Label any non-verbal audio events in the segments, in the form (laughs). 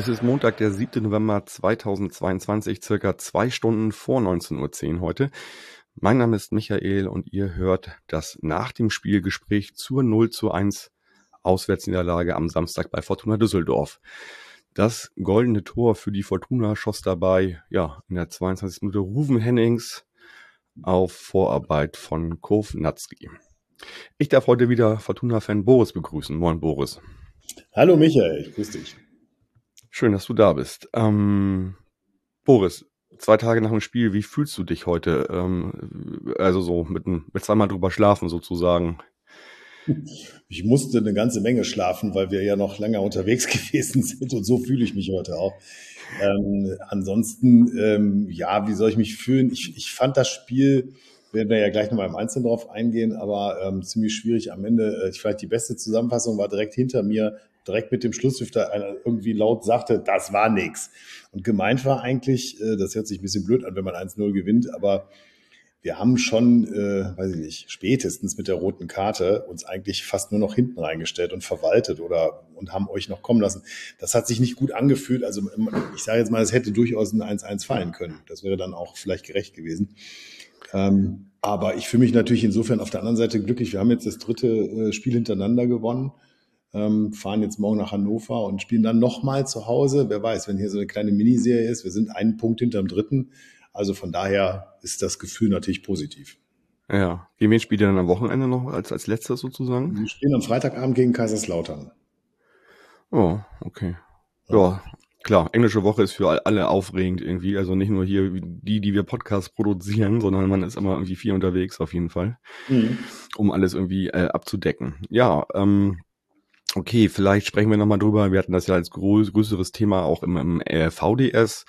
Es ist Montag, der 7. November 2022, circa zwei Stunden vor 19.10 Uhr heute. Mein Name ist Michael und ihr hört das nach dem Spielgespräch zur 0 zu 1 Auswärtsniederlage am Samstag bei Fortuna Düsseldorf. Das goldene Tor für die Fortuna schoss dabei, ja, in der 22. Minute Ruven Hennings auf Vorarbeit von Kof Natzki. Ich darf heute wieder Fortuna-Fan Boris begrüßen. Moin, Boris. Hallo, Michael. Grüß dich. Schön, dass du da bist. Ähm, Boris, zwei Tage nach dem Spiel, wie fühlst du dich heute? Ähm, also so mit, mit zweimal drüber schlafen sozusagen. Ich musste eine ganze Menge schlafen, weil wir ja noch länger unterwegs (laughs) gewesen sind und so fühle ich mich heute auch. Ähm, ansonsten, ähm, ja, wie soll ich mich fühlen? Ich, ich fand das Spiel, werden wir ja gleich nochmal im Einzelnen drauf eingehen, aber ähm, ziemlich schwierig am Ende. Äh, vielleicht die beste Zusammenfassung war direkt hinter mir, direkt mit dem Schlusshüfter einer irgendwie laut sagte, das war nix. Und gemeint war eigentlich, äh, das hört sich ein bisschen blöd an, wenn man 1-0 gewinnt, aber wir haben schon, äh, weiß ich nicht, spätestens mit der roten Karte uns eigentlich fast nur noch hinten reingestellt und verwaltet oder und haben euch noch kommen lassen. Das hat sich nicht gut angefühlt. Also ich sage jetzt mal, es hätte durchaus ein 1-1 fallen können. Das wäre dann auch vielleicht gerecht gewesen. Ähm, aber ich fühle mich natürlich insofern auf der anderen Seite glücklich. Wir haben jetzt das dritte äh, Spiel hintereinander gewonnen. Ähm, fahren jetzt morgen nach Hannover und spielen dann nochmal zu Hause. Wer weiß, wenn hier so eine kleine Miniserie ist, wir sind einen Punkt hinterm dritten. Also von daher ist das Gefühl natürlich positiv. Ja. Gegen wen spielt ihr dann am Wochenende noch als, als letztes sozusagen? Wir spielen am Freitagabend gegen Kaiserslautern. Oh, okay. Ja. ja, klar. Englische Woche ist für alle aufregend irgendwie. Also nicht nur hier die, die wir Podcasts produzieren, sondern man ist immer irgendwie viel unterwegs auf jeden Fall, mhm. um alles irgendwie äh, abzudecken. Ja, ähm, Okay, vielleicht sprechen wir nochmal drüber. Wir hatten das ja als größeres Thema auch im, im äh, VDS.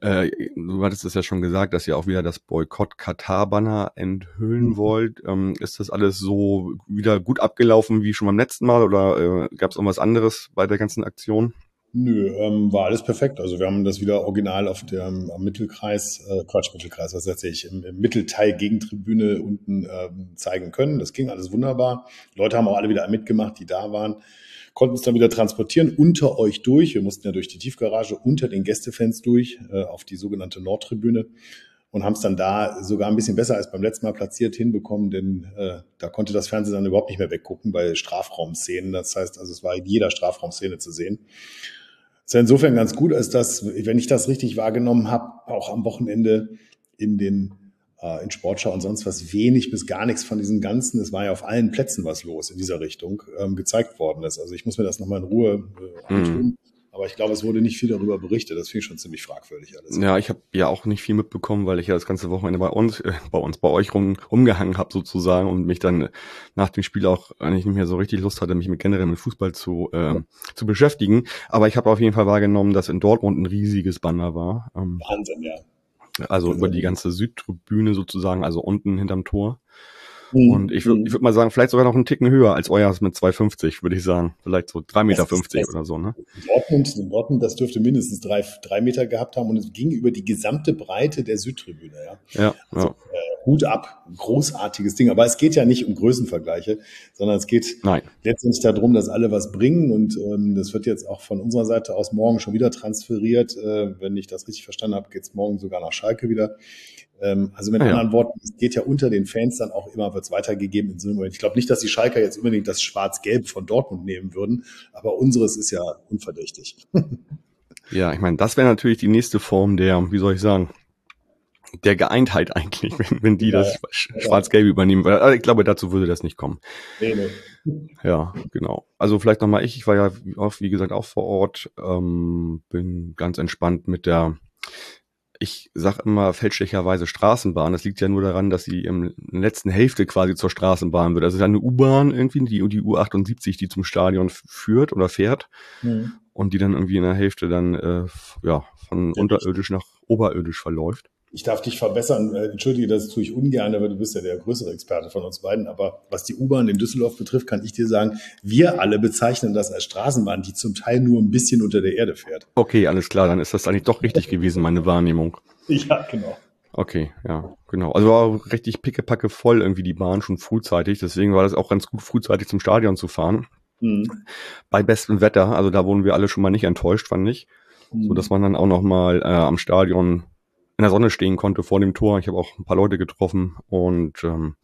Äh, du hattest es ja schon gesagt, dass ihr auch wieder das Boykott-Katar-Banner enthüllen mhm. wollt. Ähm, ist das alles so wieder gut abgelaufen wie schon beim letzten Mal oder äh, gab es irgendwas anderes bei der ganzen Aktion? Nö, ähm, war alles perfekt. Also wir haben das wieder original auf der am Mittelkreis, äh, Quatsch, Mittelkreis, was setze ich, im, im Mittelteil Gegentribüne unten ähm, zeigen können. Das ging alles wunderbar. Die Leute haben auch alle wieder mitgemacht, die da waren konnten es dann wieder transportieren unter euch durch. Wir mussten ja durch die Tiefgarage unter den Gästefans durch äh, auf die sogenannte Nordtribüne und haben es dann da sogar ein bisschen besser als beim letzten Mal platziert hinbekommen, denn äh, da konnte das Fernsehen dann überhaupt nicht mehr weggucken bei Strafraumszenen. Das heißt, also es war in jeder Strafraumszene zu sehen. Ist insofern ganz gut, als dass, wenn ich das richtig wahrgenommen habe, auch am Wochenende in den äh, in Sportschau und sonst was wenig bis gar nichts von diesen ganzen, es war ja auf allen Plätzen was los in dieser Richtung, ähm, gezeigt worden ist. Also ich muss mir das nochmal in Ruhe äh, antun. Mhm. Aber ich glaube, es wurde nicht viel darüber berichtet. Das finde ich schon ziemlich fragwürdig alles. Ja, ich habe ja auch nicht viel mitbekommen, weil ich ja das ganze Wochenende bei uns, äh, bei uns, bei euch rum, rumgehangen habe sozusagen und mich dann nach dem Spiel auch eigentlich nicht mehr so richtig Lust hatte, mich mit generell mit Fußball zu, äh, ja. zu beschäftigen. Aber ich habe auf jeden Fall wahrgenommen, dass in Dortmund ein riesiges Banner war. Ähm, Wahnsinn, ja. Also über die ganze Südtribüne sozusagen, also unten hinterm Tor. Mhm. Und ich würde ich würd mal sagen, vielleicht sogar noch einen Ticken höher als euers mit 2,50, würde ich sagen. Vielleicht so 3,50 Meter fünfzig oder so, ne? Dortmund, Dortmund, das dürfte mindestens drei, drei Meter gehabt haben und es ging über die gesamte Breite der Südtribüne, ja. Ja. Also, ja. Äh, Hut ab, großartiges Ding. Aber es geht ja nicht um Größenvergleiche, sondern es geht Nein. letztendlich darum, dass alle was bringen und ähm, das wird jetzt auch von unserer Seite aus morgen schon wieder transferiert. Äh, wenn ich das richtig verstanden habe, geht es morgen sogar nach Schalke wieder. Ähm, also mit ah, ja. anderen Worten, es geht ja unter den Fans dann auch immer, wird es weitergegeben in so einem Moment. Ich glaube nicht, dass die Schalker jetzt unbedingt das Schwarz-Gelb von Dortmund nehmen würden, aber unseres ist ja unverdächtig. (laughs) ja, ich meine, das wäre natürlich die nächste Form der, wie soll ich sagen, der Geeintheit eigentlich, wenn, wenn die ja, das Schwarz-Gelb ja. übernehmen. Aber ich glaube, dazu würde das nicht kommen. Nee, nee. Ja, genau. Also vielleicht nochmal ich. Ich war ja auch, wie gesagt, auch vor Ort. Ähm, bin ganz entspannt mit der ich sag immer fälschlicherweise Straßenbahn. Das liegt ja nur daran, dass sie im letzten Hälfte quasi zur Straßenbahn wird. Das ist eine U-Bahn irgendwie, die, die U78, die zum Stadion führt oder fährt. Mhm. Und die dann irgendwie in der Hälfte dann äh, ja von ja, unterirdisch nach oberirdisch verläuft. Ich darf dich verbessern. Äh, entschuldige, das tue ich ungern, aber du bist ja der größere Experte von uns beiden. Aber was die U-Bahn in Düsseldorf betrifft, kann ich dir sagen, wir alle bezeichnen das als Straßenbahn, die zum Teil nur ein bisschen unter der Erde fährt. Okay, alles klar, dann ist das eigentlich doch richtig gewesen, meine Wahrnehmung. Ja, genau. Okay, ja, genau. Also war richtig pickepacke voll irgendwie die Bahn schon frühzeitig. Deswegen war das auch ganz gut, frühzeitig zum Stadion zu fahren. Mhm. Bei bestem Wetter. Also da wurden wir alle schon mal nicht enttäuscht, fand ich. Mhm. So dass man dann auch noch mal äh, am Stadion in der Sonne stehen konnte vor dem Tor. Ich habe auch ein paar Leute getroffen und ähm,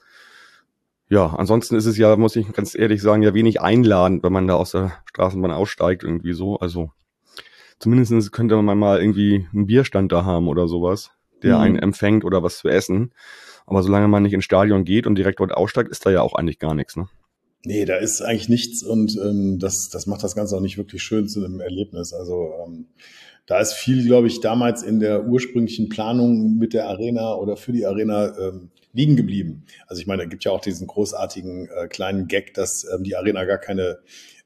ja, ansonsten ist es ja, muss ich ganz ehrlich sagen, ja wenig einladend, wenn man da aus der Straßenbahn aussteigt, irgendwie so. Also zumindest könnte man mal irgendwie einen Bierstand da haben oder sowas, der mhm. einen empfängt oder was zu essen. Aber solange man nicht ins Stadion geht und direkt dort aussteigt, ist da ja auch eigentlich gar nichts, ne? Nee, da ist eigentlich nichts und ähm, das, das macht das Ganze auch nicht wirklich schön zu einem Erlebnis. Also ähm, da ist viel, glaube ich, damals in der ursprünglichen Planung mit der Arena oder für die Arena ähm, liegen geblieben. Also ich meine, da gibt ja auch diesen großartigen äh, kleinen Gag, dass ähm, die Arena gar keine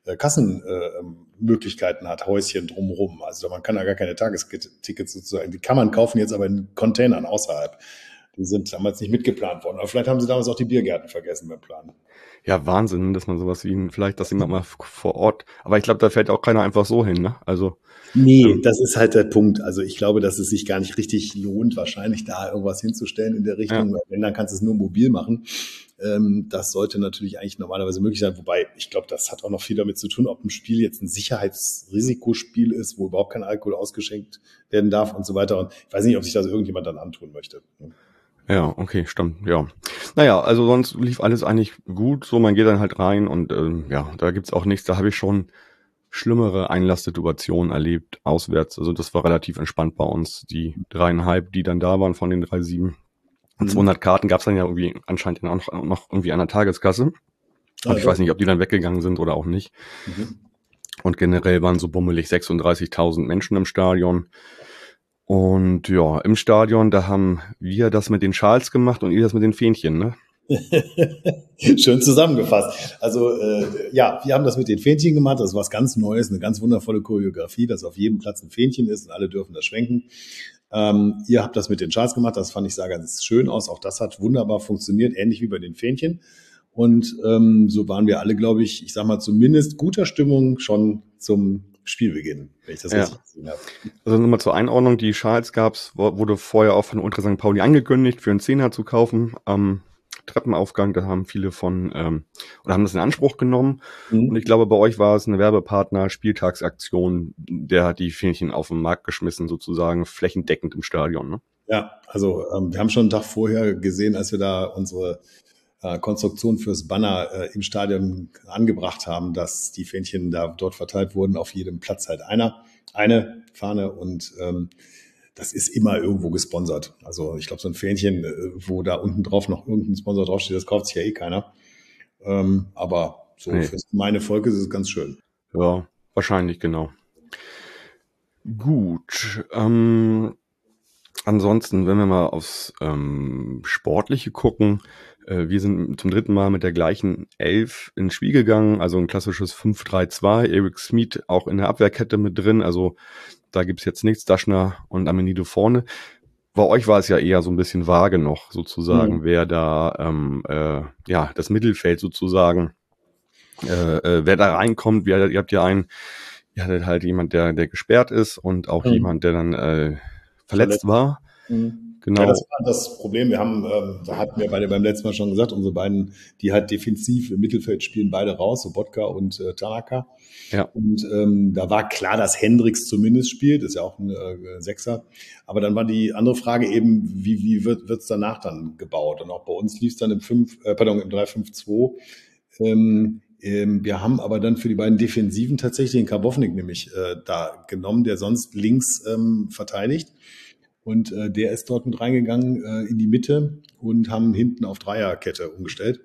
äh, Kassenmöglichkeiten äh, hat, Häuschen drumherum. Also man kann da gar keine Tagestickets sozusagen, die kann man kaufen jetzt aber in Containern außerhalb. Die sind damals nicht mitgeplant worden. Aber vielleicht haben sie damals auch die Biergärten vergessen beim Planen. Ja, Wahnsinn, dass man sowas wie vielleicht, dass jemand mal vor Ort, aber ich glaube, da fährt auch keiner einfach so hin, ne? Also. Nee, ähm, das ist halt der Punkt. Also ich glaube, dass es sich gar nicht richtig lohnt, wahrscheinlich da irgendwas hinzustellen in der Richtung. Ja. Wenn, dann kannst du es nur mobil machen. Ähm, das sollte natürlich eigentlich normalerweise möglich sein. Wobei, ich glaube, das hat auch noch viel damit zu tun, ob ein Spiel jetzt ein Sicherheitsrisikospiel ist, wo überhaupt kein Alkohol ausgeschenkt werden darf und so weiter. Und ich weiß nicht, ob sich das irgendjemand dann antun möchte. Ja, okay, stimmt, ja. Naja, also sonst lief alles eigentlich gut. So, man geht dann halt rein und ähm, ja, da gibt's auch nichts. Da habe ich schon schlimmere Einlasssituationen erlebt, auswärts. Also das war relativ entspannt bei uns. Die dreieinhalb, die dann da waren von den drei sieben. Und 200 mhm. Karten gab's dann ja irgendwie anscheinend auch noch, noch irgendwie an der Tageskasse. Also. Aber ich weiß nicht, ob die dann weggegangen sind oder auch nicht. Mhm. Und generell waren so bummelig 36.000 Menschen im Stadion. Und ja, im Stadion, da haben wir das mit den Schals gemacht und ihr das mit den Fähnchen, ne? (laughs) Schön zusammengefasst. Also äh, ja, wir haben das mit den Fähnchen gemacht. Das ist was ganz Neues, eine ganz wundervolle Choreografie, dass auf jedem Platz ein Fähnchen ist und alle dürfen das schwenken. Ähm, ihr habt das mit den Schals gemacht. Das fand ich sah ganz schön aus. Auch das hat wunderbar funktioniert, ähnlich wie bei den Fähnchen. Und ähm, so waren wir alle, glaube ich, ich sag mal zumindest guter Stimmung schon zum Spielbeginn, wenn ich das ja. richtig gesehen habe. Also nochmal zur Einordnung, die Schals gab's, wurde vorher auch von Ultra St. Pauli angekündigt, für einen Zehner zu kaufen. Am Treppenaufgang, da haben viele von, ähm, oder haben das in Anspruch genommen. Mhm. Und ich glaube, bei euch war es eine Werbepartner, Spieltagsaktion, der hat die Fähnchen auf den Markt geschmissen, sozusagen flächendeckend im Stadion. Ne? Ja, also ähm, wir haben schon einen Tag vorher gesehen, als wir da unsere äh, Konstruktion fürs Banner äh, im Stadion angebracht haben, dass die Fähnchen da dort verteilt wurden, auf jedem Platz halt einer, eine Fahne und ähm, das ist immer irgendwo gesponsert. Also ich glaube, so ein Fähnchen, äh, wo da unten drauf noch irgendein Sponsor draufsteht, das kauft sich ja eh keiner. Ähm, aber so nee. für meine Volk ist es ganz schön. Ja, wahrscheinlich, genau. Gut. Ähm, ansonsten, wenn wir mal aufs ähm, Sportliche gucken, wir sind zum dritten Mal mit der gleichen Elf ins Spiel gegangen, also ein klassisches 5-3-2. Eric Smith auch in der Abwehrkette mit drin, also da gibt's jetzt nichts. Daschner und Amenido vorne. Bei euch war es ja eher so ein bisschen vage noch, sozusagen, mhm. wer da, ähm, äh, ja, das Mittelfeld sozusagen, äh, äh, wer da reinkommt. Wir, ihr habt ja einen, ihr hattet halt jemand, der, der gesperrt ist und auch mhm. jemand, der dann äh, verletzt, verletzt. war. Mhm. Genau. Ja, das war das Problem. Wir haben, ähm, da hatten wir beide beim letzten Mal schon gesagt, unsere beiden, die halt defensiv im Mittelfeld spielen, beide raus, so Bodka und äh, Tanaka. Ja. Und ähm, da war klar, dass Hendricks zumindest spielt, ist ja auch ein äh, Sechser. Aber dann war die andere Frage eben, wie, wie wird es danach dann gebaut? Und auch bei uns lief es dann im 5, äh, pardon, im 3-5-2. Ähm, ähm, wir haben aber dann für die beiden Defensiven tatsächlich den Karbovnik nämlich äh, da genommen, der sonst links ähm, verteidigt. Und äh, der ist dort mit reingegangen äh, in die Mitte und haben hinten auf Dreierkette umgestellt.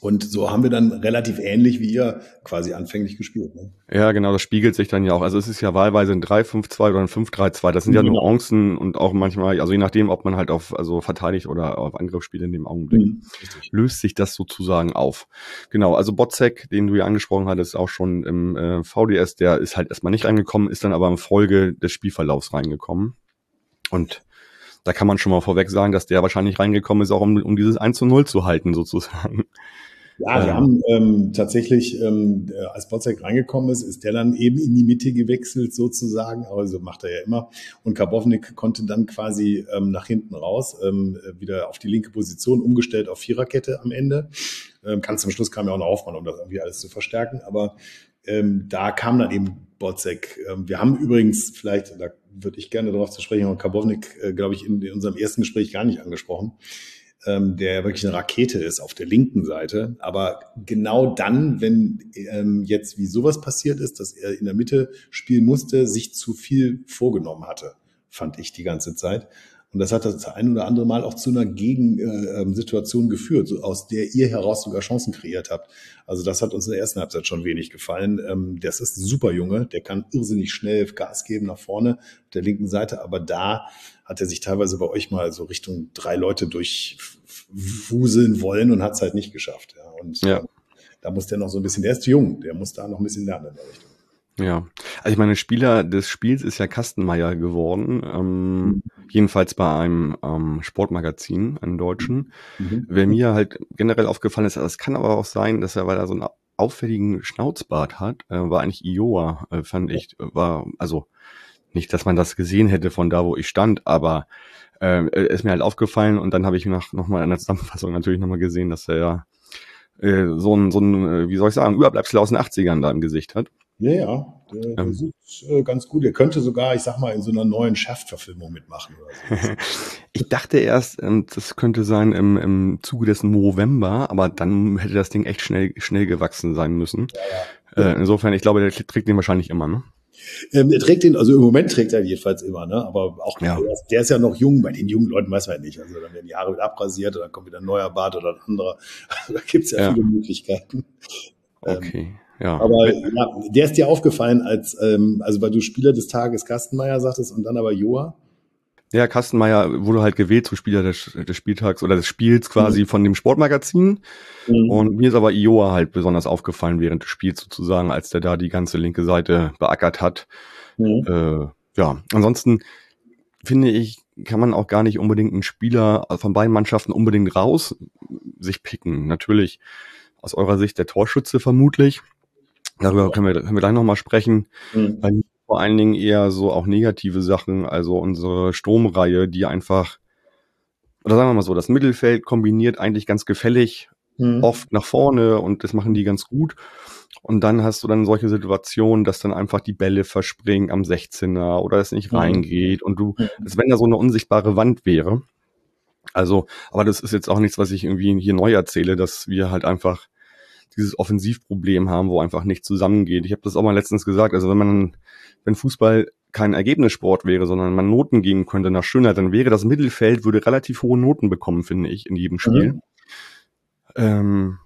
Und so haben wir dann relativ ähnlich wie ihr quasi anfänglich gespielt. Ne? Ja, genau, das spiegelt sich dann ja auch. Also es ist ja wahlweise ein 3-5-2 oder ein 5-3-2. Das sind ja genau. Nuancen und auch manchmal, also je nachdem, ob man halt auf also verteidigt oder auf Angriff spielt in dem Augenblick, mhm, löst sich das sozusagen auf. Genau, also Botzek, den du ja angesprochen hattest, auch schon im äh, VDS, der ist halt erstmal nicht reingekommen, ist dann aber im Folge des Spielverlaufs reingekommen. Und da kann man schon mal vorweg sagen, dass der wahrscheinlich reingekommen ist, auch um, um dieses 1 zu 0 zu halten, sozusagen. Ja, wir haben ähm, tatsächlich, ähm, äh, als Botzek reingekommen ist, ist der dann eben in die Mitte gewechselt sozusagen, also macht er ja immer. Und Karbovnik konnte dann quasi ähm, nach hinten raus, ähm, wieder auf die linke Position umgestellt auf Viererkette am Ende. Ähm, ganz zum Schluss kam ja auch noch Aufmann, um das irgendwie alles zu verstärken. Aber ähm, da kam dann eben Botzek. Ähm, wir haben übrigens, vielleicht, da würde ich gerne darauf zu sprechen, aber Karbovnik, äh, glaube ich, in, in unserem ersten Gespräch gar nicht angesprochen ähm, der wirklich eine Rakete ist auf der linken Seite. Aber genau dann, wenn ähm, jetzt wie sowas passiert ist, dass er in der Mitte spielen musste, sich zu viel vorgenommen hatte, fand ich die ganze Zeit. Und das hat das ein oder andere Mal auch zu einer Gegensituation geführt, so aus der ihr heraus sogar Chancen kreiert habt. Also das hat uns in der ersten Halbzeit schon wenig gefallen. Ähm, das ist ein super Junge, der kann irrsinnig schnell Gas geben nach vorne auf der linken Seite, aber da hat er sich teilweise bei euch mal so Richtung drei Leute durchwuseln wollen und hat es halt nicht geschafft. Und ja. da muss der noch so ein bisschen, der ist jung, der muss da noch ein bisschen lernen in der Richtung. Ja, also ich meine, Spieler des Spiels ist ja Kastenmeier geworden, ähm, mhm. jedenfalls bei einem ähm, Sportmagazin, einem deutschen. Mhm. Wer mir halt generell aufgefallen ist, es kann aber auch sein, dass er, weil er so einen auffälligen Schnauzbart hat, äh, war eigentlich Ioa, äh, fand ich, war, also nicht, dass man das gesehen hätte von da, wo ich stand, aber äh, ist mir halt aufgefallen und dann habe ich nach nochmal in der Zusammenfassung natürlich nochmal gesehen, dass er ja äh, so ein, so ein, äh, wie soll ich sagen, Überbleibsel aus den 80ern da im Gesicht hat. Ja, ja, der, der ähm, sieht äh, ganz gut. Er könnte sogar, ich sag mal, in so einer neuen Shaft-Verfilmung mitmachen. Oder so. (laughs) ich dachte erst, ähm, das könnte sein im, im Zuge des November, aber dann hätte das Ding echt schnell, schnell gewachsen sein müssen. Ja, ja. Äh, insofern, ich glaube, der trägt den wahrscheinlich immer, ne? Ähm, er trägt den, also im Moment trägt er jedenfalls immer, ne? Aber auch ja. der, der, ist ja noch jung, bei den jungen Leuten weiß man ja nicht. Also dann werden die Haare wieder abrasiert und dann kommt wieder ein neuer Bart oder ein anderer. Also (laughs) da gibt's ja, ja. viele Möglichkeiten. Okay. Ähm, ja. Aber ja, der ist dir aufgefallen als, ähm, also weil du Spieler des Tages Kastenmeier sagtest und dann aber Joa. Ja, Kastenmeier wurde halt gewählt zum Spieler des, des Spieltags oder des Spiels quasi mhm. von dem Sportmagazin. Mhm. Und mir ist aber Ioa halt besonders aufgefallen während des Spiels sozusagen, als der da die ganze linke Seite beackert hat. Mhm. Äh, ja, ansonsten finde ich, kann man auch gar nicht unbedingt einen Spieler von beiden Mannschaften unbedingt raus sich picken. Natürlich aus eurer Sicht der Torschütze vermutlich. Darüber können wir, können wir gleich nochmal sprechen. Mhm. Weil vor allen Dingen eher so auch negative Sachen, also unsere Stromreihe, die einfach, oder sagen wir mal so, das Mittelfeld kombiniert eigentlich ganz gefällig, mhm. oft nach vorne und das machen die ganz gut. Und dann hast du dann solche Situationen, dass dann einfach die Bälle verspringen am 16er oder es nicht mhm. reingeht und du, als wenn da so eine unsichtbare Wand wäre. Also, aber das ist jetzt auch nichts, was ich irgendwie hier neu erzähle, dass wir halt einfach dieses Offensivproblem haben, wo einfach nicht zusammengeht. Ich habe das auch mal letztens gesagt, also wenn man, wenn Fußball kein Ergebnissport wäre, sondern man Noten geben könnte nach Schönheit, dann wäre das Mittelfeld, würde relativ hohe Noten bekommen, finde ich, in jedem Spiel. Mhm. Ähm,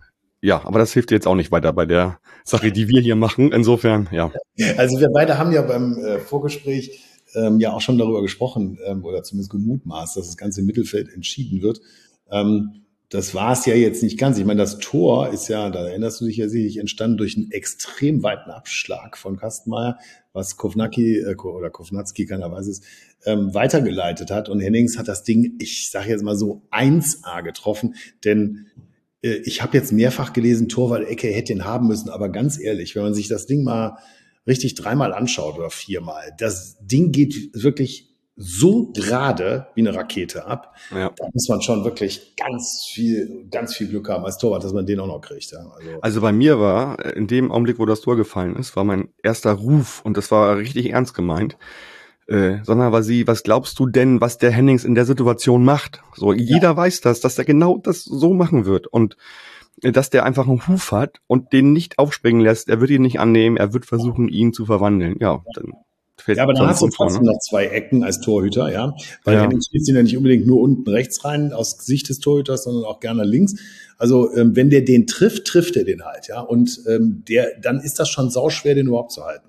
ja, aber das hilft jetzt auch nicht weiter bei der Sache, die wir hier machen. Insofern, ja. Also wir beide haben ja beim äh, Vorgespräch ähm, ja auch schon darüber gesprochen ähm, oder zumindest gemutmaßt, dass das ganze Mittelfeld entschieden wird. Ähm, das war es ja jetzt nicht ganz. Ich meine, das Tor ist ja, da erinnerst du dich ja sicherlich, entstanden durch einen extrem weiten Abschlag von Kastenmeier, was Kovnacki äh, oder Kovnatski, keiner weiß es, ähm, weitergeleitet hat. Und Hennings hat das Ding, ich sage jetzt mal so, 1A getroffen, denn äh, ich habe jetzt mehrfach gelesen, Torwald Ecke hätte ihn haben müssen, aber ganz ehrlich, wenn man sich das Ding mal richtig dreimal anschaut oder viermal, das Ding geht wirklich so gerade wie eine Rakete ab. Ja. Da muss man schon wirklich ganz viel, ganz viel Glück haben als Torwart, dass man den auch noch kriegt. Ja. Also, also bei mir war, in dem Augenblick, wo das Tor gefallen ist, war mein erster Ruf, und das war richtig ernst gemeint, äh, sondern war sie, was glaubst du denn, was der Hennings in der Situation macht? So, jeder ja. weiß das, dass er genau das so machen wird. Und äh, dass der einfach einen Huf hat und den nicht aufspringen lässt, er wird ihn nicht annehmen, er wird versuchen, ihn zu verwandeln. Ja, dann Fällt ja, aber dann hast du trotzdem ne? noch zwei Ecken als Torhüter, ja. Weil ja. Spielt ihn ja nicht unbedingt nur unten rechts rein aus Sicht des Torhüters, sondern auch gerne links. Also ähm, wenn der den trifft, trifft er den halt, ja. Und ähm, der, dann ist das schon sauschwer, den überhaupt zu halten.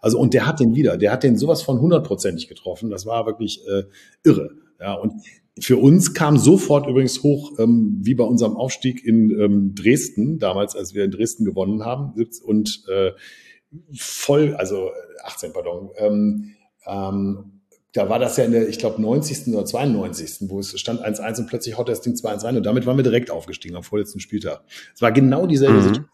Also und der hat den wieder, der hat den sowas von hundertprozentig getroffen. Das war wirklich äh, irre, ja. Und für uns kam sofort übrigens hoch, ähm, wie bei unserem Aufstieg in ähm, Dresden damals, als wir in Dresden gewonnen haben und äh, voll, also 18, pardon, ähm, ähm, da war das ja in der, ich glaube, 90. oder 92. wo es stand 1-1 und plötzlich haut das Ding 2-1 rein und damit waren wir direkt aufgestiegen am vorletzten Spieltag. Es war genau dieselbe mhm. Situation.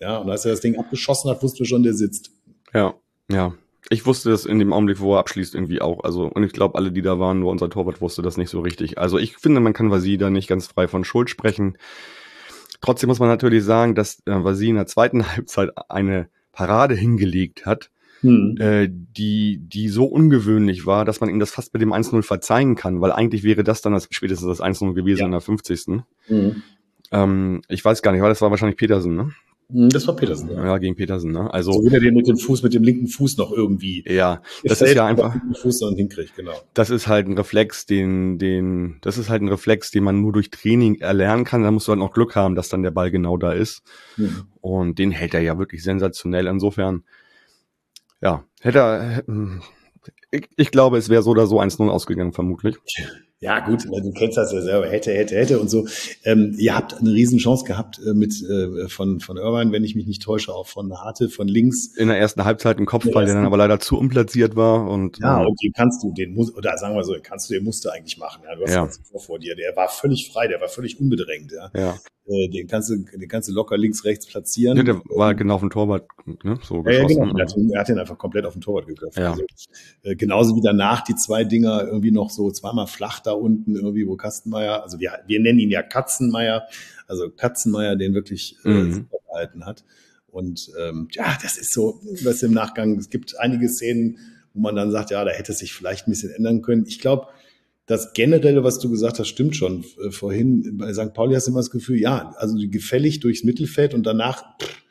Ja, und als er das Ding abgeschossen hat, wussten wir schon, der sitzt. Ja, ja. Ich wusste das in dem Augenblick, wo er abschließt, irgendwie auch. Also, und ich glaube, alle, die da waren, nur unser Torwart wusste das nicht so richtig. Also, ich finde, man kann Vasi da nicht ganz frei von Schuld sprechen. Trotzdem muss man natürlich sagen, dass äh, in der zweiten (laughs) Halbzeit eine Parade hingelegt hat, hm. äh, die, die so ungewöhnlich war, dass man ihm das fast mit dem 1-0 verzeihen kann, weil eigentlich wäre das dann das, spätestens das 1-0 gewesen ja. in der 50. Hm. Ähm, ich weiß gar nicht, weil das war wahrscheinlich Petersen, ne? Hm, das war Petersen, ja. Ja, gegen Petersen, ne? Also. So wie er den mit dem Fuß, mit dem linken Fuß noch irgendwie. Ja, das ist ja einfach. Fuß dann hinkriegt, genau. Das ist halt ein Reflex, den, den, das ist halt ein Reflex, den man nur durch Training erlernen kann. Da musst du halt noch Glück haben, dass dann der Ball genau da ist. Mhm. Und den hält er ja wirklich sensationell. Insofern, ja, hätte er, ich, ich glaube, es wäre so oder so 1-0 ausgegangen, vermutlich. Ja, gut, du kennst das ja selber, hätte, hätte, hätte und so. Ähm, ihr habt eine Riesenchance gehabt äh, mit äh, von, von Irvine, wenn ich mich nicht täusche, auch von Harte, von links. In der ersten Halbzeit ein Kopfball, der dann aber leider zu unplatziert war. Und, ja, äh, und den kannst du, den muss, oder sagen wir so, den kannst du, den musst du eigentlich machen. Ja, du hast ja. vor, vor dir. Der war völlig frei, der war völlig unbedrängt. Ja. ja. Äh, den kannst du, den kannst du locker links, rechts platzieren. Ja, der war genau auf dem Torwart, ne? So ja, ja, genau. Er hat, er hat den einfach komplett auf dem Torwart geköpft. Ja. Also, äh, genauso wie danach die zwei Dinger irgendwie noch so zweimal flach da unten, irgendwie, wo Kastenmeier, also wir, wir nennen ihn ja Katzenmeier, also Katzenmeier den wirklich äh, mhm. gehalten hat. Und ähm, ja, das ist so, was im Nachgang, es gibt einige Szenen, wo man dann sagt, ja, da hätte es sich vielleicht ein bisschen ändern können. Ich glaube, das Generelle, was du gesagt hast, stimmt schon. Äh, vorhin bei St. Pauli hast du immer das Gefühl, ja, also gefällig durchs Mittelfeld und danach pff,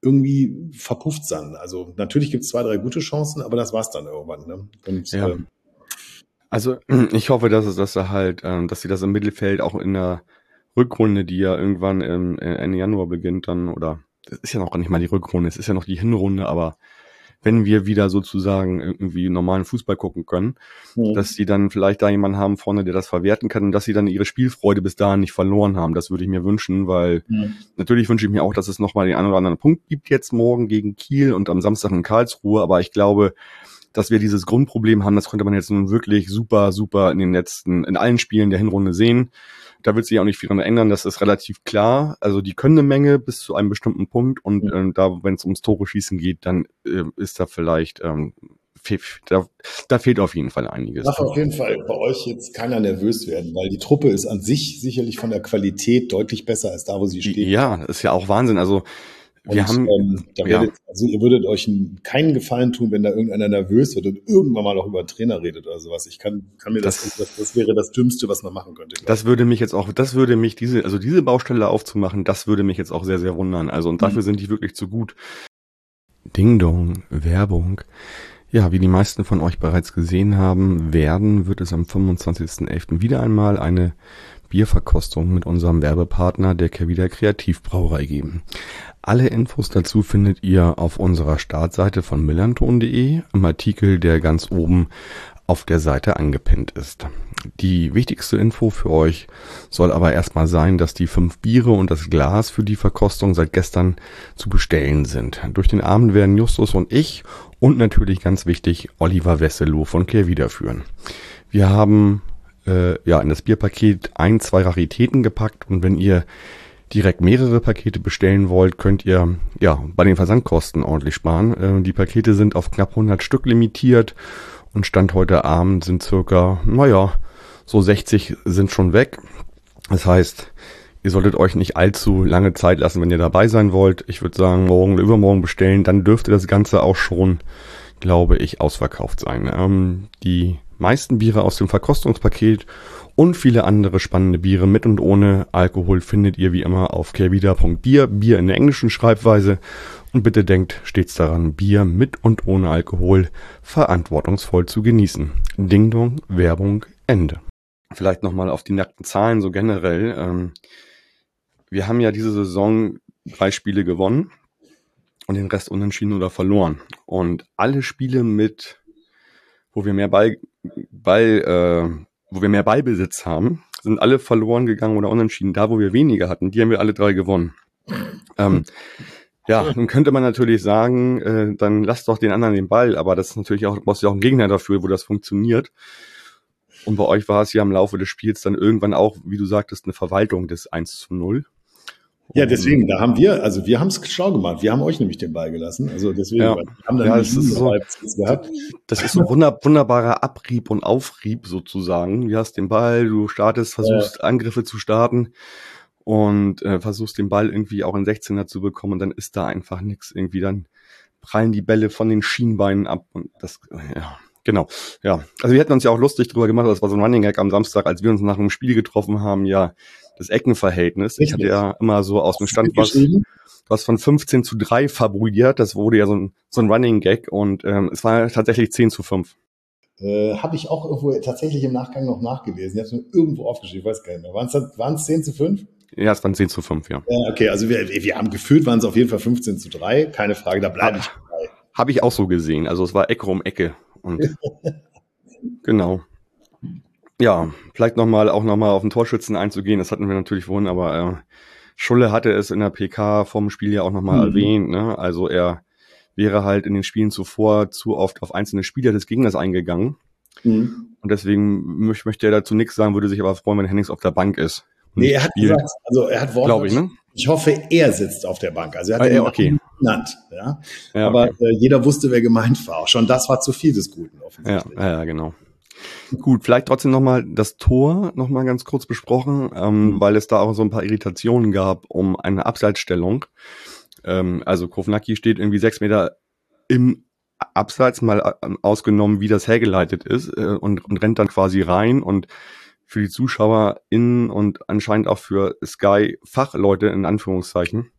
irgendwie verpufft dann. Also natürlich gibt es zwei, drei gute Chancen, aber das war's dann irgendwann. Ne? Und, ja. äh, also (clears throat) ich hoffe, dass es, dass er halt, ähm, dass sie das im Mittelfeld auch in der Rückrunde, die ja irgendwann im, Ende Januar beginnt, dann oder das ist ja noch nicht mal die Rückrunde, es ist ja noch die Hinrunde, aber wenn wir wieder sozusagen irgendwie normalen Fußball gucken können, mhm. dass sie dann vielleicht da jemanden haben vorne, der das verwerten kann und dass sie dann ihre Spielfreude bis dahin nicht verloren haben. Das würde ich mir wünschen, weil mhm. natürlich wünsche ich mir auch, dass es nochmal den einen oder anderen Punkt gibt jetzt morgen gegen Kiel und am Samstag in Karlsruhe, aber ich glaube, dass wir dieses Grundproblem haben, das konnte man jetzt nun wirklich super, super in den letzten, in allen Spielen der Hinrunde sehen. Da wird sich auch nicht viel dran ändern, das ist relativ klar. Also die können eine Menge bis zu einem bestimmten Punkt und mhm. ähm, da, wenn es ums Tore schießen geht, dann äh, ist da vielleicht ähm, da, da fehlt auf jeden Fall einiges. Darf auf jeden Fall bei euch jetzt keiner nervös werden, weil die Truppe ist an sich sicherlich von der Qualität deutlich besser als da, wo sie steht. Ja, ist ja auch Wahnsinn. Also wir und, haben, ähm, ja. also ihr würdet euch keinen Gefallen tun, wenn da irgendeiner nervös wird und irgendwann mal auch über einen Trainer redet oder sowas. Ich kann, kann mir das, das, das, das wäre das Dümmste, was man machen könnte. Das würde mich jetzt auch, das würde mich diese, also diese Baustelle aufzumachen, das würde mich jetzt auch sehr, sehr wundern. Also, und dafür mhm. sind die wirklich zu gut. Ding Dong, Werbung. Ja, wie die meisten von euch bereits gesehen haben werden, wird es am 25.11. wieder einmal eine Bierverkostung mit unserem Werbepartner der Kervida Kreativbrauerei geben. Alle Infos dazu findet ihr auf unserer Startseite von millanton.de im Artikel, der ganz oben auf der Seite angepinnt ist. Die wichtigste Info für euch soll aber erstmal sein, dass die fünf Biere und das Glas für die Verkostung seit gestern zu bestellen sind. Durch den Abend werden Justus und ich und natürlich ganz wichtig Oliver Wesselow von Kehr führen. Wir haben äh, ja in das Bierpaket ein, zwei Raritäten gepackt und wenn ihr direkt mehrere Pakete bestellen wollt, könnt ihr ja bei den Versandkosten ordentlich sparen. Äh, die Pakete sind auf knapp 100 Stück limitiert und Stand heute Abend sind circa, naja, so 60 sind schon weg. Das heißt, ihr solltet euch nicht allzu lange Zeit lassen, wenn ihr dabei sein wollt. Ich würde sagen, morgen oder übermorgen bestellen, dann dürfte das Ganze auch schon, glaube ich, ausverkauft sein. Ähm, die meisten Biere aus dem Verkostungspaket und viele andere spannende Biere mit und ohne Alkohol findet ihr wie immer auf kehrwieder.bier, Bier in der englischen Schreibweise. Und bitte denkt stets daran, Bier mit und ohne Alkohol verantwortungsvoll zu genießen. Ding Dong, Werbung, Ende. Vielleicht nochmal auf die nackten Zahlen so generell. Ähm, wir haben ja diese Saison drei Spiele gewonnen und den Rest unentschieden oder verloren. Und alle Spiele mit, wo wir mehr Ball, Ball äh, wo wir mehr Ballbesitz haben, sind alle verloren gegangen oder unentschieden. Da, wo wir weniger hatten, die haben wir alle drei gewonnen. Ähm, Ja, nun könnte man natürlich sagen, äh, dann lass doch den anderen den Ball, aber das ist natürlich auch, brauchst ja auch einen Gegner dafür, wo das funktioniert. Und bei euch war es ja im Laufe des Spiels dann irgendwann auch, wie du sagtest, eine Verwaltung des 1 zu 0. Ja, deswegen, da haben wir, also wir haben es schlau gemacht. Wir haben euch nämlich den Ball gelassen. Also deswegen, Ja. wir haben dann Ja, das ist so- gehabt. Das ist so ein wunder, wunderbarer Abrieb und Aufrieb sozusagen. Du hast den Ball, du startest, versuchst Angriffe zu starten und äh, versuchst den Ball irgendwie auch in 16er zu bekommen und dann ist da einfach nichts irgendwie. Dann prallen die Bälle von den Schienbeinen ab und das, ja, genau. Ja, also wir hätten uns ja auch lustig drüber gemacht, das war so ein Running Gag am Samstag, als wir uns nach einem Spiel getroffen haben, ja, das Eckenverhältnis. Ich hatte Richtig. ja immer so aus dem Stand was, was von 15 zu 3 fabuliert. Das wurde ja so ein, so ein Running Gag und ähm, es war tatsächlich 10 zu 5. Äh, habe ich auch irgendwo tatsächlich im Nachgang noch nachgelesen. Ich habe es mir irgendwo aufgeschrieben, ich weiß gar nicht mehr. Waren es 10 zu 5? Ja, es waren 10 zu 5, ja. Ja, okay, also wir, wir haben gefühlt, waren es auf jeden Fall 15 zu 3. Keine Frage, da bleibe ich dabei. Habe ich auch so gesehen. Also es war Ecke um Ecke. Und genau. Ja, vielleicht nochmal auch nochmal auf den Torschützen einzugehen. Das hatten wir natürlich vorhin, aber äh, Schulle hatte es in der PK vom Spiel ja auch nochmal Mhm. erwähnt. Ne? Also er wäre halt in den Spielen zuvor zu oft auf einzelne Spieler des Gegners eingegangen. Mhm. Und deswegen möch, möchte er dazu nichts sagen, würde sich aber freuen, wenn Hennings auf der Bank ist. Nee, er hat gesagt, also er hat Glaube ich, ne? Ich hoffe, er sitzt auf der Bank. Also er hat Ah, den okay. genannt. Ja? Ja, Aber okay. äh, jeder wusste, wer gemeint war. Schon das war zu viel des Guten ja, offensichtlich. ja, ja, genau. Gut, vielleicht trotzdem nochmal das Tor nochmal ganz kurz besprochen, ähm, Mhm. weil es da auch so ein paar Irritationen gab um eine Abseitsstellung. Ähm, also Kovnacki steht irgendwie sechs Meter im Abseits, mal äh, ausgenommen, wie das hergeleitet ist, äh, und, und rennt dann quasi rein und für die Zuschauer in und anscheinend auch für Sky Fachleute in Anführungszeichen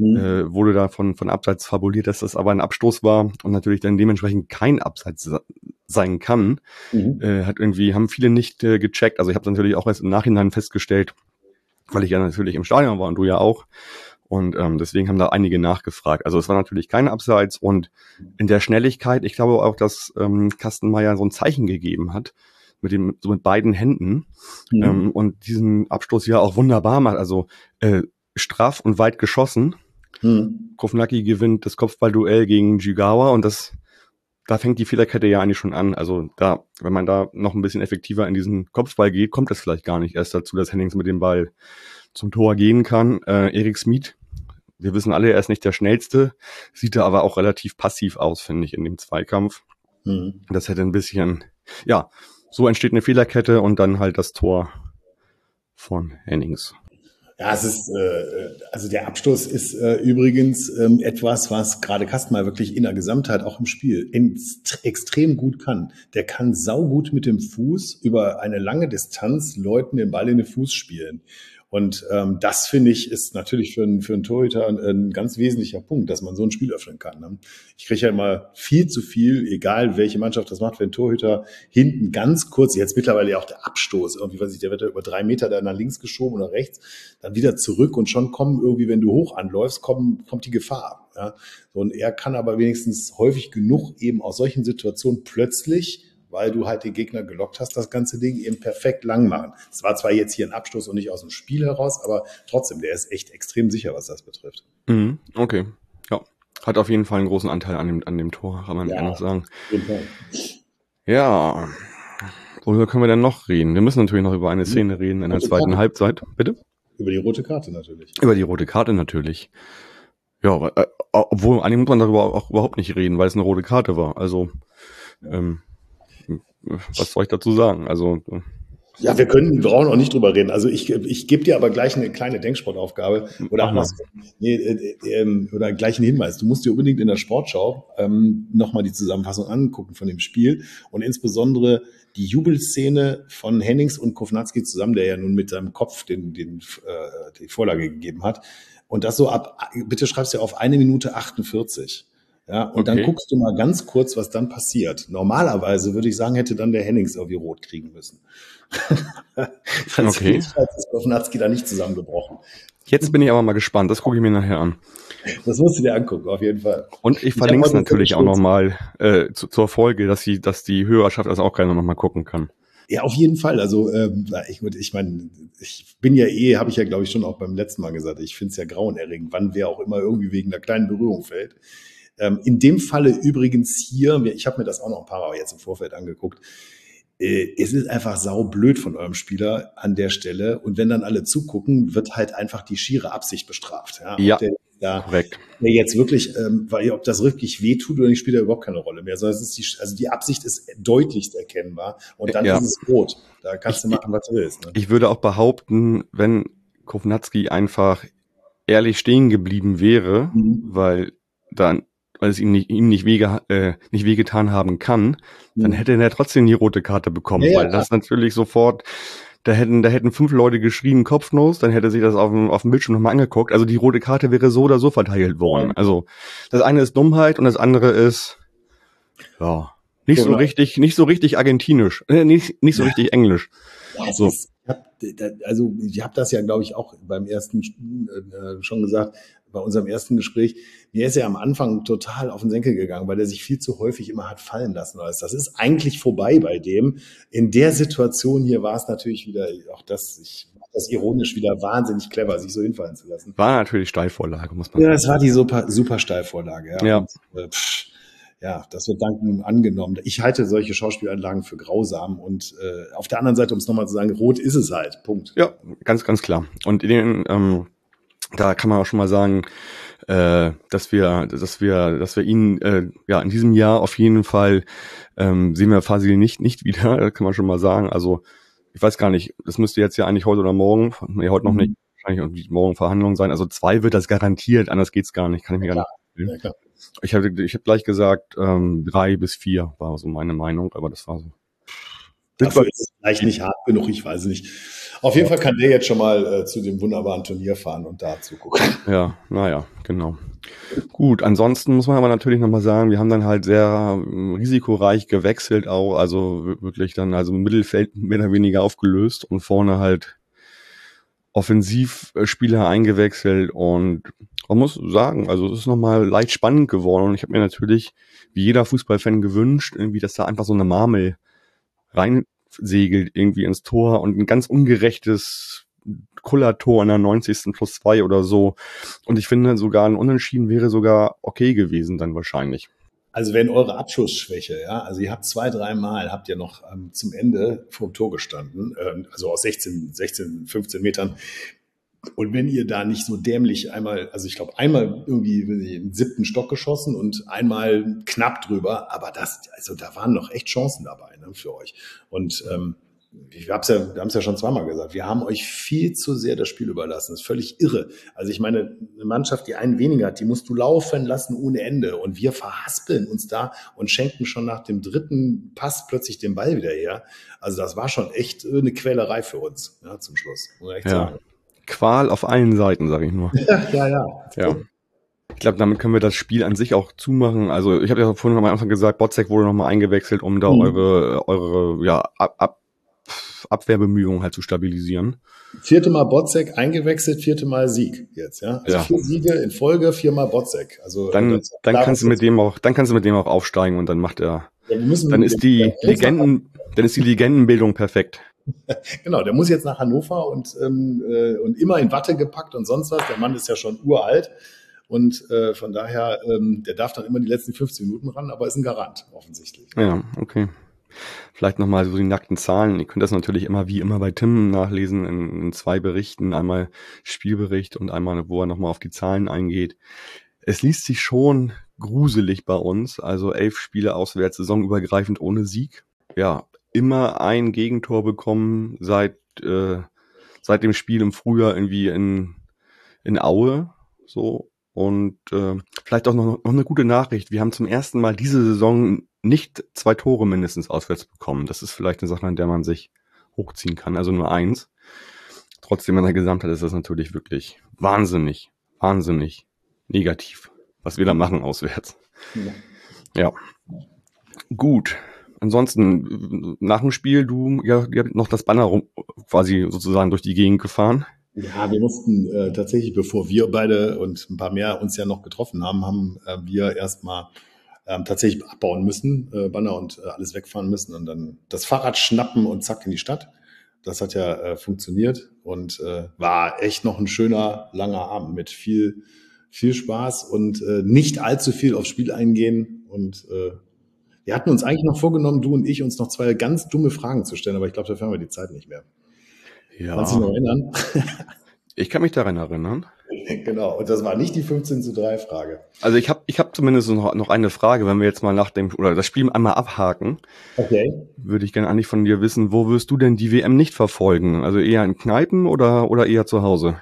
Mhm. äh, wurde da von, von Abseits fabuliert, dass das aber ein Abstoß war und natürlich dann dementsprechend kein Abseits se- sein kann. Mhm. Äh, hat irgendwie, haben viele nicht äh, gecheckt. Also ich habe natürlich auch erst im Nachhinein festgestellt, weil ich ja natürlich im Stadion war und du ja auch. Und ähm, deswegen haben da einige nachgefragt. Also es war natürlich kein Abseits und in der Schnelligkeit, ich glaube auch, dass ähm, Kastenmeier so ein Zeichen gegeben hat mit dem so mit beiden Händen Mhm. ähm, und diesen Abstoß ja auch wunderbar macht. Also äh, straff und weit geschossen. Mhm. Kovnacki gewinnt das Kopfballduell gegen Jigawa und das, da fängt die Fehlerkette ja eigentlich schon an. Also da, wenn man da noch ein bisschen effektiver in diesen Kopfball geht, kommt es vielleicht gar nicht erst dazu, dass Hennings mit dem Ball zum Tor gehen kann. Äh, Erik Smith, wir wissen alle, er ist nicht der schnellste, sieht da aber auch relativ passiv aus, finde ich, in dem Zweikampf. Mhm. Das hätte ein bisschen, ja, so entsteht eine Fehlerkette und dann halt das Tor von Hennings. Ja, es ist, äh, also der Abstoß ist äh, übrigens ähm, etwas, was gerade Kastmal wirklich in der Gesamtheit auch im Spiel extrem gut kann. Der kann saugut mit dem Fuß über eine lange Distanz Leuten den Ball in den Fuß spielen. Und ähm, das finde ich ist natürlich für einen, für einen Torhüter ein, ein ganz wesentlicher Punkt, dass man so ein Spiel öffnen kann. Ne? Ich kriege ja immer viel zu viel, egal welche Mannschaft das macht, wenn Torhüter hinten ganz kurz, jetzt mittlerweile ja auch der Abstoß, irgendwie weiß ich, der wird ja über drei Meter da nach links geschoben oder rechts, dann wieder zurück und schon kommen irgendwie, wenn du hoch anläufst, kommen, kommt die Gefahr. Ja? Und er kann aber wenigstens häufig genug eben aus solchen Situationen plötzlich weil du halt den Gegner gelockt hast, das ganze Ding eben perfekt lang machen. Es war zwar jetzt hier ein Abstoß und nicht aus dem Spiel heraus, aber trotzdem, der ist echt extrem sicher, was das betrifft. Mhm, okay. Ja. Hat auf jeden Fall einen großen Anteil an dem, an dem Tor, kann man Ja. noch sagen. Ja. Worüber können wir denn noch reden? Wir müssen natürlich noch über eine Szene reden in der zweiten. Halbzeit. Bitte? Über die rote Karte natürlich. Über die rote Karte natürlich. Ja, äh, obwohl eigentlich muss man darüber auch überhaupt nicht reden, weil es eine rote Karte war. Also, ähm, was soll ich dazu sagen? Also, äh, Ja, wir können, wir brauchen auch nicht drüber reden. Also ich, ich gebe dir aber gleich eine kleine Denksportaufgabe oder mal. andersrum. nee, äh, ähm, oder gleich einen Hinweis. Du musst dir unbedingt in der Sportschau ähm, nochmal die Zusammenfassung angucken von dem Spiel und insbesondere die Jubelszene von Hennings und Kovnatski zusammen, der ja nun mit seinem Kopf den, den, äh, die Vorlage gegeben hat. Und das so ab, bitte schreibst du auf eine Minute 48. Ja, und dann Okay. guckst du mal ganz kurz, was dann passiert. Normalerweise würde ich sagen, hätte dann der Hennings irgendwie rot kriegen müssen. (laughs) Okay. ist Kovnatski da nicht zusammengebrochen. jetzt bin ich aber mal gespannt. Das gucke ich mir nachher an. Das musst du dir angucken, auf jeden Fall. Und ich verlinke es natürlich auch nochmal äh, zu, zur Folge, dass, sie, dass die Hörerschaft das auch gerne nochmal gucken kann. Ja, auf jeden Fall. Also ähm, ich, ich meine, ich bin ja eh, habe ich ja glaube ich schon auch beim letzten Mal gesagt, ich finde es ja grauenerregend, wann wer auch immer irgendwie wegen einer kleinen Berührung fällt. Ähm, in dem Falle übrigens hier, ich habe mir das auch noch ein paar Mal jetzt im Vorfeld angeguckt, äh, es ist einfach saublöd von eurem Spieler an der Stelle. Und wenn dann alle zugucken, wird halt einfach die schiere Absicht bestraft. Ja, ja der, da, korrekt. Der jetzt wirklich, ähm, weil ob das wirklich wehtut oder nicht, spielt da überhaupt keine Rolle mehr. Sondern es ist die, also die Absicht ist deutlichst erkennbar. Und dann ja. ist es rot. Da kannst du machen, was du willst. Ne? Ich würde auch behaupten, wenn Kovnatski einfach ehrlich stehen geblieben wäre, mhm. weil dann weil es ihm nicht, ihm nicht, wege, äh, nicht wehgetan haben kann, dann mhm. hätte er trotzdem die rote Karte bekommen, ja, weil ja. das natürlich sofort, da hätten, da hätten fünf Leute geschrien, Kopfnuss, dann hätte sich das auf dem, auf dem Bildschirm nochmal angeguckt. Also die rote Karte wäre so oder so verteilt worden. Also das eine ist Dummheit und das andere ist, ja, nicht so richtig, nicht so richtig argentinisch, äh, nicht, nicht so richtig englisch. Ja, so. Ist, ich hab, also ich habe das ja, glaube ich, auch beim ersten äh, schon gesagt bei unserem ersten Gespräch, mir ist ja am Anfang total auf den Senkel gegangen, weil er sich viel zu häufig immer hat fallen lassen. Das ist eigentlich vorbei bei dem. In der Situation hier war es natürlich wieder, auch das, ich das ironisch wieder wahnsinnig clever, sich so hinfallen zu lassen. War natürlich Steilvorlage, muss man ja, sagen. Ja, es war die super, super Steilvorlage. Ja. ja. Und, äh, pff, ja, das wird dankend angenommen. Ich halte solche Schauspielanlagen für grausam und äh, auf der anderen Seite, um es nochmal zu sagen, rot ist es halt. Punkt. Ja, ganz, ganz klar. Und in den, ähm, da kann man auch schon mal sagen, äh, dass wir, dass wir, dass wir ihn äh, ja in diesem Jahr auf jeden Fall ähm, sehen wir Fasil nicht nicht wieder, (laughs) kann man schon mal sagen. Also ich weiß gar nicht, das müsste jetzt ja eigentlich heute oder morgen, nee, heute noch mhm. nicht, wahrscheinlich morgen Verhandlungen sein. Also zwei wird das garantiert, anders geht's gar nicht, kann ich mir gar nicht. Ja, klar. Ich habe ich hab gleich gesagt, ähm, drei bis vier war so meine Meinung, aber das war so. Dafür ist es vielleicht nicht hart genug, ich weiß nicht. Auf jeden Fall kann der jetzt schon mal äh, zu dem wunderbaren Turnier fahren und da zugucken. Ja, naja, genau. Gut, ansonsten muss man aber natürlich nochmal sagen, wir haben dann halt sehr ähm, risikoreich gewechselt auch, also wirklich dann also Mittelfeld mehr oder weniger aufgelöst und vorne halt Offensivspieler eingewechselt und man muss sagen, also es ist nochmal leicht spannend geworden und ich habe mir natürlich, wie jeder Fußballfan gewünscht, irgendwie, dass da einfach so eine Marmel rein segelt irgendwie ins Tor und ein ganz ungerechtes Kullertor in der 90. plus zwei oder so. Und ich finde sogar ein Unentschieden wäre sogar okay gewesen dann wahrscheinlich. Also wenn eure Abschussschwäche, ja, also ihr habt zwei, dreimal, habt ihr noch ähm, zum Ende vor dem Tor gestanden, ähm, also aus 16, 16, 15 Metern. Und wenn ihr da nicht so dämlich einmal, also ich glaube einmal irgendwie den siebten Stock geschossen und einmal knapp drüber, aber das, also da waren noch echt Chancen dabei ne, für euch. Und ähm, ich hab's ja, wir haben es ja schon zweimal gesagt, wir haben euch viel zu sehr das Spiel überlassen. Das ist völlig irre. Also ich meine, eine Mannschaft, die einen weniger hat, die musst du laufen lassen ohne Ende. Und wir verhaspeln uns da und schenken schon nach dem dritten Pass plötzlich den Ball wieder her. Also das war schon echt eine Quälerei für uns, ja, zum Schluss. Muss ich echt ja. sagen. Qual auf allen Seiten, sage ich nur. (laughs) Ja, ja. ja. Ich glaube, damit können wir das Spiel an sich auch zumachen. Also ich habe ja vorhin am Anfang gesagt, Botzek wurde nochmal eingewechselt, um da mhm. eure, eure ja, Ab Ab Abwehrbemühungen halt zu stabilisieren. Vierte Mal Botzek eingewechselt, vierte Mal Sieg jetzt, ja. Also ja. vier Siege in Folge, viermal Botzek. Also dann, dann kannst du mit dem auch, dann kannst du mit dem auch aufsteigen und dann macht er. Ja, dann ist die Legenden, dann ist die Legendenbildung perfekt. (laughs) genau, der muss jetzt nach Hannover und, ähm, äh, und immer in Watte gepackt und sonst was. Der Mann ist ja schon uralt. Und äh, von daher, ähm, der darf dann immer die letzten 15 Minuten ran, aber ist ein Garant, offensichtlich. Ja, okay. Vielleicht nochmal so die nackten Zahlen. Ihr könnt das natürlich immer wie immer bei Tim nachlesen in, in zwei Berichten. Einmal Spielbericht und einmal, wo er nochmal auf die Zahlen eingeht. Es liest sich schon gruselig bei uns. Also elf Spiele auswärts, saisonübergreifend ohne Sieg. Ja, immer ein Gegentor bekommen seit, äh, seit dem Spiel im Frühjahr irgendwie in, in Aue. So. Und äh, vielleicht auch noch, noch eine gute Nachricht. Wir haben zum ersten Mal diese Saison nicht zwei Tore mindestens auswärts bekommen. Das ist vielleicht eine Sache, an der man sich hochziehen kann. Also nur eins. Trotzdem in der Gesamtheit ist das natürlich wirklich wahnsinnig, wahnsinnig negativ, was wir da machen auswärts. Ja. ja. Gut ansonsten, nach dem Spiel, du, ja, ihr habt noch das Banner rum, quasi sozusagen durch die Gegend gefahren. Ja, wir mussten äh, tatsächlich, bevor wir beide und ein paar mehr uns ja noch getroffen haben, haben äh, wir erstmal ähm, tatsächlich abbauen müssen, äh, Banner und äh, alles wegfahren müssen und dann das Fahrrad schnappen und zack in die Stadt. Das hat ja äh, funktioniert und äh, war echt noch ein schöner, langer Abend mit viel, viel Spaß und äh, nicht allzu viel aufs Spiel eingehen. Und äh, wir hatten uns eigentlich noch vorgenommen, du und ich, uns noch zwei ganz dumme Fragen zu stellen, aber ich glaube, dafür haben wir die Zeit nicht mehr. Ja. Kannst du dich noch erinnern? (laughs) ich kann mich daran erinnern. (laughs) genau, und das war nicht die 15 zu 3 Frage. Also ich habe ich hab zumindest noch, noch eine Frage, wenn wir jetzt mal nach dem, oder das Spiel einmal abhaken. Okay. Würde ich gerne eigentlich von dir wissen, wo wirst du denn die WM nicht verfolgen? Also eher in Kneipen oder, oder eher zu Hause?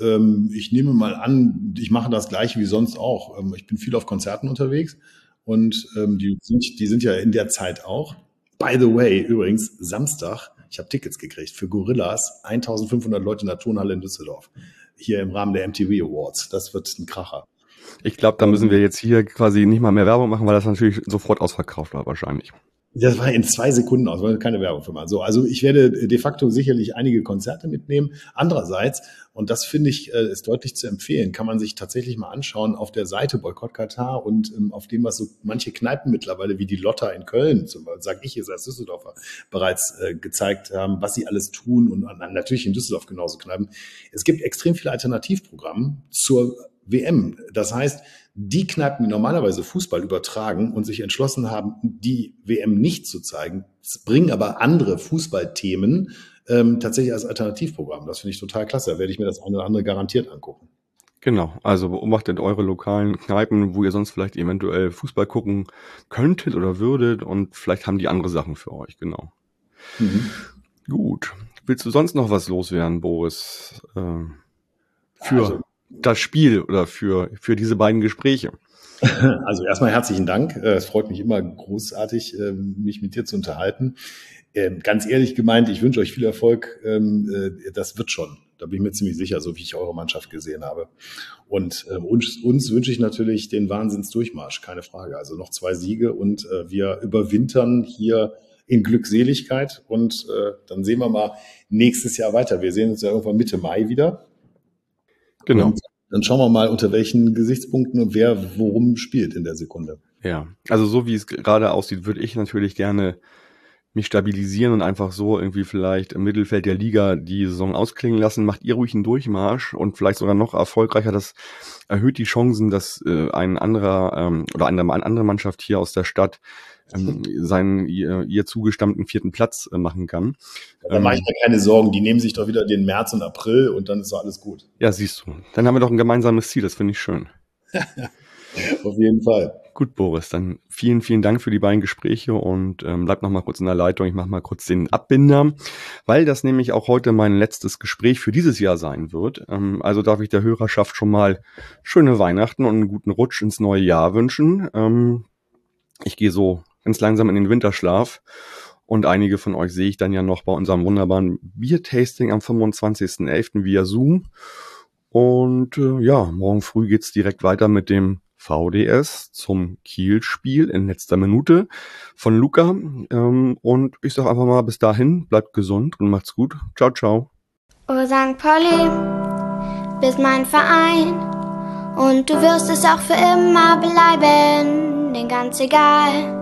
Ähm, ich nehme mal an, ich mache das gleiche wie sonst auch. Ähm, ich bin viel auf Konzerten unterwegs und ähm, die, sind, die sind ja in der Zeit auch. By the way, übrigens, Samstag, ich habe Tickets gekriegt für Gorillas, 1500 Leute in der Turnhalle in Düsseldorf hier im Rahmen der MTV Awards. Das wird ein Kracher. Ich glaube, da müssen wir jetzt hier quasi nicht mal mehr Werbung machen, weil das natürlich sofort ausverkauft war wahrscheinlich. Das war in zwei Sekunden aus, weil keine Werbung für mal. So, also ich werde de facto sicherlich einige Konzerte mitnehmen. Andererseits, und das finde ich äh, ist deutlich zu empfehlen, kann man sich tatsächlich mal anschauen auf der Seite Boykott Katar und ähm, auf dem, was so manche Kneipen mittlerweile wie die Lotta in Köln, zum Beispiel, sag ich jetzt als Düsseldorfer, bereits äh, gezeigt haben, was sie alles tun und natürlich in Düsseldorf genauso Kneipen. Es gibt extrem viele Alternativprogramme zur WM. Das heißt, die Kneipen, die normalerweise Fußball übertragen und sich entschlossen haben, die WM nicht zu zeigen, bringen aber andere Fußballthemen ähm, tatsächlich als Alternativprogramm. Das finde ich total klasse. Da werde ich mir das eine oder andere garantiert angucken. Genau, also beobachtet eure lokalen Kneipen, wo ihr sonst vielleicht eventuell Fußball gucken könntet oder würdet und vielleicht haben die andere Sachen für euch, genau. Mhm. Gut. Willst du sonst noch was loswerden, Boris? Äh, für also, das Spiel oder für, für diese beiden Gespräche? (laughs) Also erstmal herzlichen Dank. Äh, es freut mich immer großartig, ähm, mich mit dir zu unterhalten. Ähm, ganz ehrlich gemeint, ich wünsche euch viel Erfolg. Ähm, äh, das wird schon. Da bin ich mir ziemlich sicher, so wie ich eure Mannschaft gesehen habe. Und uns, uns wünsche ich natürlich den Wahnsinnsdurchmarsch, keine Frage. Also noch zwei Siege und äh, wir überwintern hier in Glückseligkeit und dann sehen wir mal nächstes Jahr weiter. Wir sehen uns ja irgendwann Mitte Mai wieder. Genau. Und dann schauen wir mal, unter welchen Gesichtspunkten und wer worum spielt in der Sekunde. Ja, also so wie es gerade aussieht, würde ich natürlich gerne mich stabilisieren und einfach so irgendwie vielleicht im Mittelfeld der Liga die Saison ausklingen lassen. Macht ihr ruhig einen Durchmarsch und vielleicht sogar noch erfolgreicher. Das erhöht die Chancen, dass äh, ein anderer ähm, oder eine, eine andere Mannschaft hier aus der Stadt ähm, seinen ihr, ihr zugestammten vierten Platz äh, machen kann. Da ähm, mache ich mir keine Sorgen. Die nehmen sich doch wieder den März und April und dann ist doch alles gut. Ja, siehst du. Dann haben wir doch ein gemeinsames Ziel. Das finde ich schön. (laughs) Auf jeden Fall. Gut, Boris, dann vielen, vielen Dank für die beiden Gespräche und ähm, bleib noch mal kurz in der Leitung. Ich mache mal kurz den Abbinder, weil das nämlich auch heute mein letztes Gespräch für dieses Jahr sein wird. Ähm, also darf ich der Hörerschaft schon mal schöne Weihnachten und einen guten Rutsch ins neue Jahr wünschen. Ähm, ich gehe so ganz langsam in den Winterschlaf. Und einige von euch sehe ich dann ja noch bei unserem wunderbaren Biertasting am 25.11. via Zoom. Und äh, ja, morgen früh geht's direkt weiter mit dem VDS zum Kiel-Spiel in letzter Minute von Luca. Ähm, und ich sage einfach mal bis dahin, bleibt gesund und macht's gut. Ciao, ciao. Oh St. Pauli, bist mein Verein und du wirst es auch für immer bleiben, denn ganz egal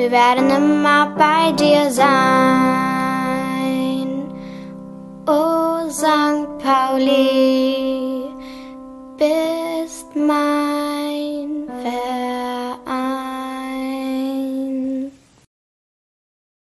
wir werden immer bei dir sein. O St. Pauli, bist mein Vers.